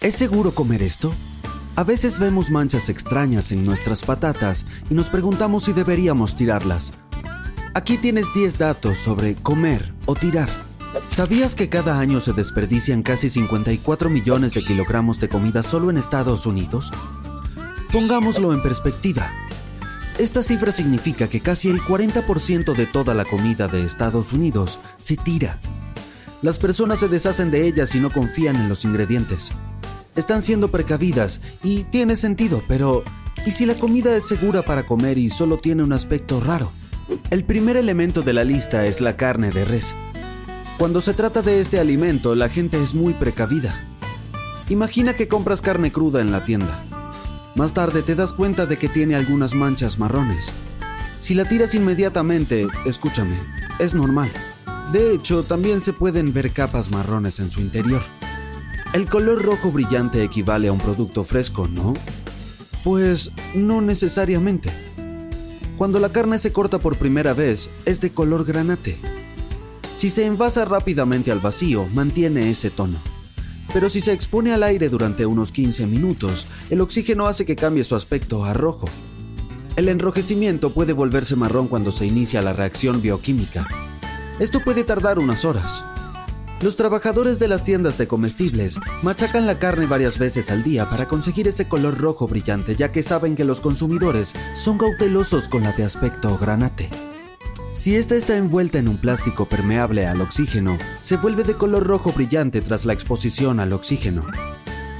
¿Es seguro comer esto? A veces vemos manchas extrañas en nuestras patatas y nos preguntamos si deberíamos tirarlas. Aquí tienes 10 datos sobre comer o tirar. ¿Sabías que cada año se desperdician casi 54 millones de kilogramos de comida solo en Estados Unidos? Pongámoslo en perspectiva. Esta cifra significa que casi el 40% de toda la comida de Estados Unidos se tira. Las personas se deshacen de ellas y no confían en los ingredientes. Están siendo precavidas y tiene sentido, pero ¿y si la comida es segura para comer y solo tiene un aspecto raro? El primer elemento de la lista es la carne de res. Cuando se trata de este alimento, la gente es muy precavida. Imagina que compras carne cruda en la tienda. Más tarde te das cuenta de que tiene algunas manchas marrones. Si la tiras inmediatamente, escúchame, es normal. De hecho, también se pueden ver capas marrones en su interior. El color rojo brillante equivale a un producto fresco, ¿no? Pues no necesariamente. Cuando la carne se corta por primera vez, es de color granate. Si se envasa rápidamente al vacío, mantiene ese tono. Pero si se expone al aire durante unos 15 minutos, el oxígeno hace que cambie su aspecto a rojo. El enrojecimiento puede volverse marrón cuando se inicia la reacción bioquímica. Esto puede tardar unas horas, los trabajadores de las tiendas de comestibles machacan la carne varias veces al día para conseguir ese color rojo brillante, ya que saben que los consumidores son cautelosos con la de aspecto granate. Si esta está envuelta en un plástico permeable al oxígeno, se vuelve de color rojo brillante tras la exposición al oxígeno.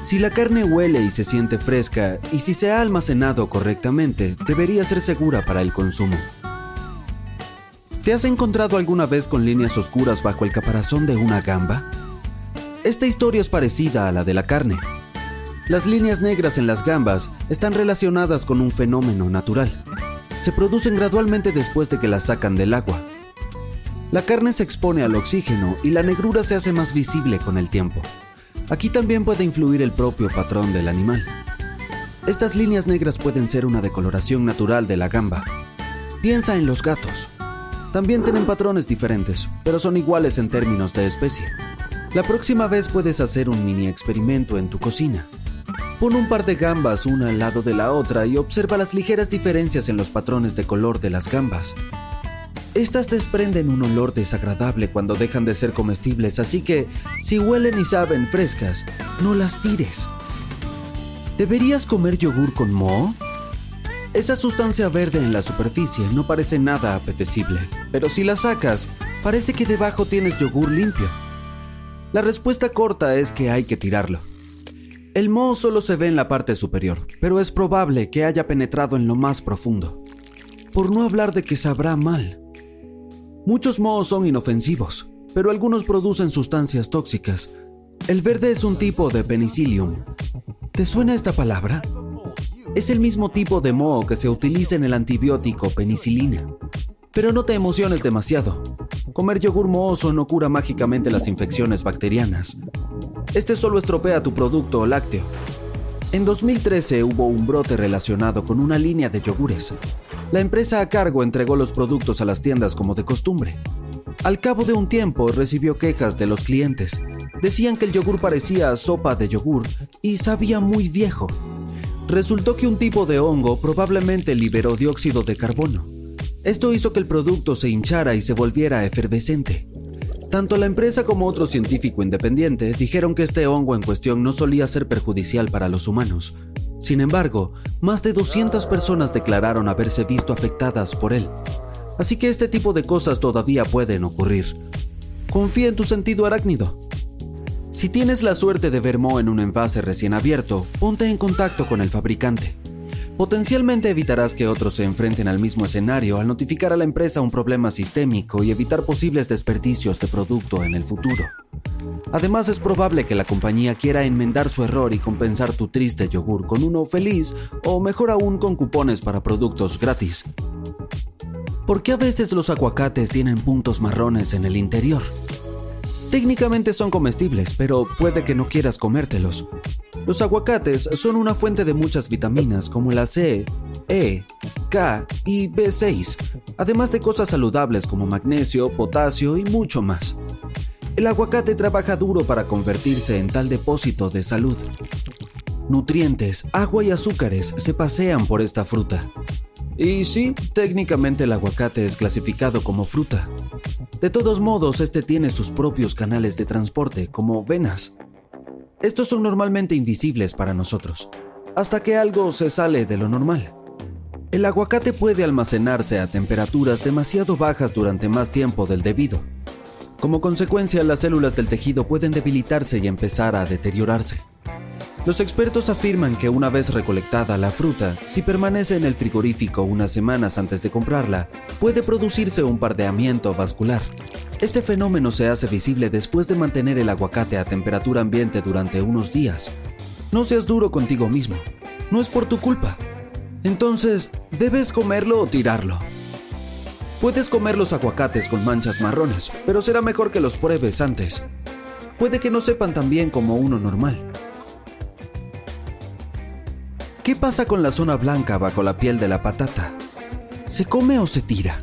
Si la carne huele y se siente fresca, y si se ha almacenado correctamente, debería ser segura para el consumo. ¿Te has encontrado alguna vez con líneas oscuras bajo el caparazón de una gamba? Esta historia es parecida a la de la carne. Las líneas negras en las gambas están relacionadas con un fenómeno natural. Se producen gradualmente después de que las sacan del agua. La carne se expone al oxígeno y la negrura se hace más visible con el tiempo. Aquí también puede influir el propio patrón del animal. Estas líneas negras pueden ser una decoloración natural de la gamba. Piensa en los gatos. También tienen patrones diferentes, pero son iguales en términos de especie. La próxima vez puedes hacer un mini experimento en tu cocina. Pon un par de gambas una al lado de la otra y observa las ligeras diferencias en los patrones de color de las gambas. Estas desprenden un olor desagradable cuando dejan de ser comestibles, así que si huelen y saben frescas, no las tires. ¿Deberías comer yogur con moho? Esa sustancia verde en la superficie no parece nada apetecible, pero si la sacas, parece que debajo tienes yogur limpio. La respuesta corta es que hay que tirarlo. El moho solo se ve en la parte superior, pero es probable que haya penetrado en lo más profundo. Por no hablar de que sabrá mal. Muchos mohos son inofensivos, pero algunos producen sustancias tóxicas. El verde es un tipo de penicillium. ¿Te suena esta palabra? Es el mismo tipo de moho que se utiliza en el antibiótico penicilina. Pero no te emociones demasiado. Comer yogur mohoso no cura mágicamente las infecciones bacterianas. Este solo estropea tu producto lácteo. En 2013 hubo un brote relacionado con una línea de yogures. La empresa a cargo entregó los productos a las tiendas como de costumbre. Al cabo de un tiempo recibió quejas de los clientes. Decían que el yogur parecía sopa de yogur y sabía muy viejo resultó que un tipo de hongo probablemente liberó dióxido de carbono. Esto hizo que el producto se hinchara y se volviera efervescente. Tanto la empresa como otro científico independiente dijeron que este hongo en cuestión no solía ser perjudicial para los humanos. Sin embargo, más de 200 personas declararon haberse visto afectadas por él. Así que este tipo de cosas todavía pueden ocurrir. Confía en tu sentido arácnido. Si tienes la suerte de ver Mo en un envase recién abierto, ponte en contacto con el fabricante. Potencialmente evitarás que otros se enfrenten al mismo escenario al notificar a la empresa un problema sistémico y evitar posibles desperdicios de producto en el futuro. Además es probable que la compañía quiera enmendar su error y compensar tu triste yogur con uno feliz o mejor aún con cupones para productos gratis. ¿Por qué a veces los aguacates tienen puntos marrones en el interior? Técnicamente son comestibles, pero puede que no quieras comértelos. Los aguacates son una fuente de muchas vitaminas como la C, E, K y B6, además de cosas saludables como magnesio, potasio y mucho más. El aguacate trabaja duro para convertirse en tal depósito de salud. Nutrientes, agua y azúcares se pasean por esta fruta. Y sí, técnicamente el aguacate es clasificado como fruta. De todos modos, este tiene sus propios canales de transporte, como venas. Estos son normalmente invisibles para nosotros, hasta que algo se sale de lo normal. El aguacate puede almacenarse a temperaturas demasiado bajas durante más tiempo del debido. Como consecuencia, las células del tejido pueden debilitarse y empezar a deteriorarse. Los expertos afirman que una vez recolectada la fruta, si permanece en el frigorífico unas semanas antes de comprarla, puede producirse un pardeamiento vascular. Este fenómeno se hace visible después de mantener el aguacate a temperatura ambiente durante unos días. No seas duro contigo mismo. No es por tu culpa. Entonces, debes comerlo o tirarlo. Puedes comer los aguacates con manchas marrones, pero será mejor que los pruebes antes. Puede que no sepan tan bien como uno normal. ¿Qué pasa con la zona blanca bajo la piel de la patata? ¿Se come o se tira?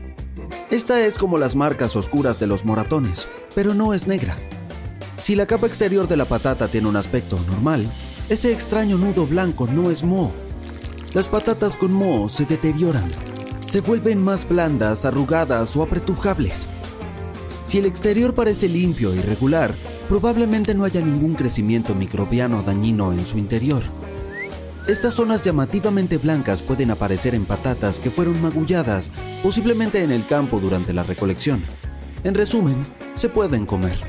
Esta es como las marcas oscuras de los moratones, pero no es negra. Si la capa exterior de la patata tiene un aspecto normal, ese extraño nudo blanco no es moho. Las patatas con moho se deterioran se vuelven más blandas, arrugadas o apretujables. Si el exterior parece limpio y regular, probablemente no haya ningún crecimiento microbiano dañino en su interior. Estas zonas llamativamente blancas pueden aparecer en patatas que fueron magulladas, posiblemente en el campo durante la recolección. En resumen, se pueden comer.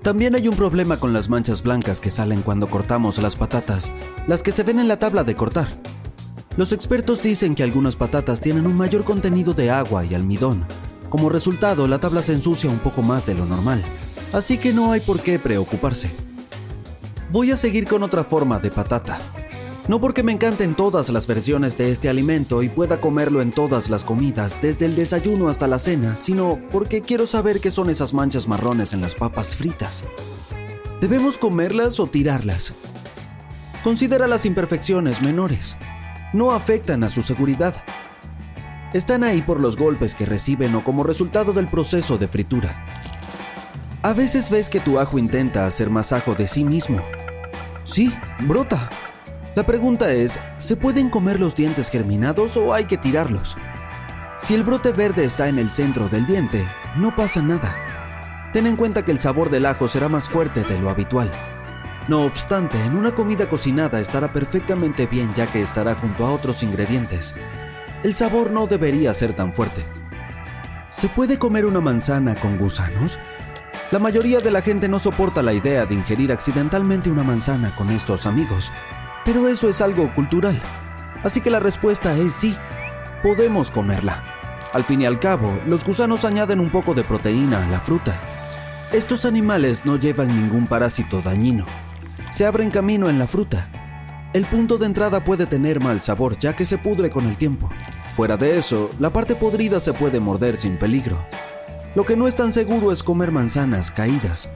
También hay un problema con las manchas blancas que salen cuando cortamos las patatas, las que se ven en la tabla de cortar. Los expertos dicen que algunas patatas tienen un mayor contenido de agua y almidón. Como resultado, la tabla se ensucia un poco más de lo normal, así que no hay por qué preocuparse. Voy a seguir con otra forma de patata. No porque me encanten todas las versiones de este alimento y pueda comerlo en todas las comidas, desde el desayuno hasta la cena, sino porque quiero saber qué son esas manchas marrones en las papas fritas. ¿Debemos comerlas o tirarlas? Considera las imperfecciones menores no afectan a su seguridad. Están ahí por los golpes que reciben o como resultado del proceso de fritura. A veces ves que tu ajo intenta hacer más ajo de sí mismo. Sí, brota. La pregunta es, ¿se pueden comer los dientes germinados o hay que tirarlos? Si el brote verde está en el centro del diente, no pasa nada. Ten en cuenta que el sabor del ajo será más fuerte de lo habitual. No obstante, en una comida cocinada estará perfectamente bien ya que estará junto a otros ingredientes. El sabor no debería ser tan fuerte. ¿Se puede comer una manzana con gusanos? La mayoría de la gente no soporta la idea de ingerir accidentalmente una manzana con estos amigos, pero eso es algo cultural. Así que la respuesta es sí, podemos comerla. Al fin y al cabo, los gusanos añaden un poco de proteína a la fruta. Estos animales no llevan ningún parásito dañino, se abren camino en la fruta. El punto de entrada puede tener mal sabor ya que se pudre con el tiempo. Fuera de eso, la parte podrida se puede morder sin peligro. Lo que no es tan seguro es comer manzanas caídas.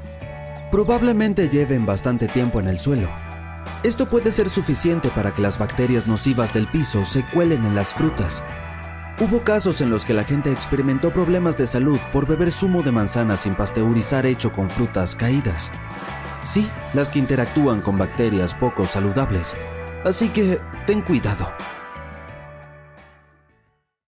Probablemente lleven bastante tiempo en el suelo. Esto puede ser suficiente para que las bacterias nocivas del piso se cuelen en las frutas. Hubo casos en los que la gente experimentó problemas de salud por beber zumo de manzana sin pasteurizar hecho con frutas caídas. Sí, las que interactúan con bacterias poco saludables. Así que ten cuidado.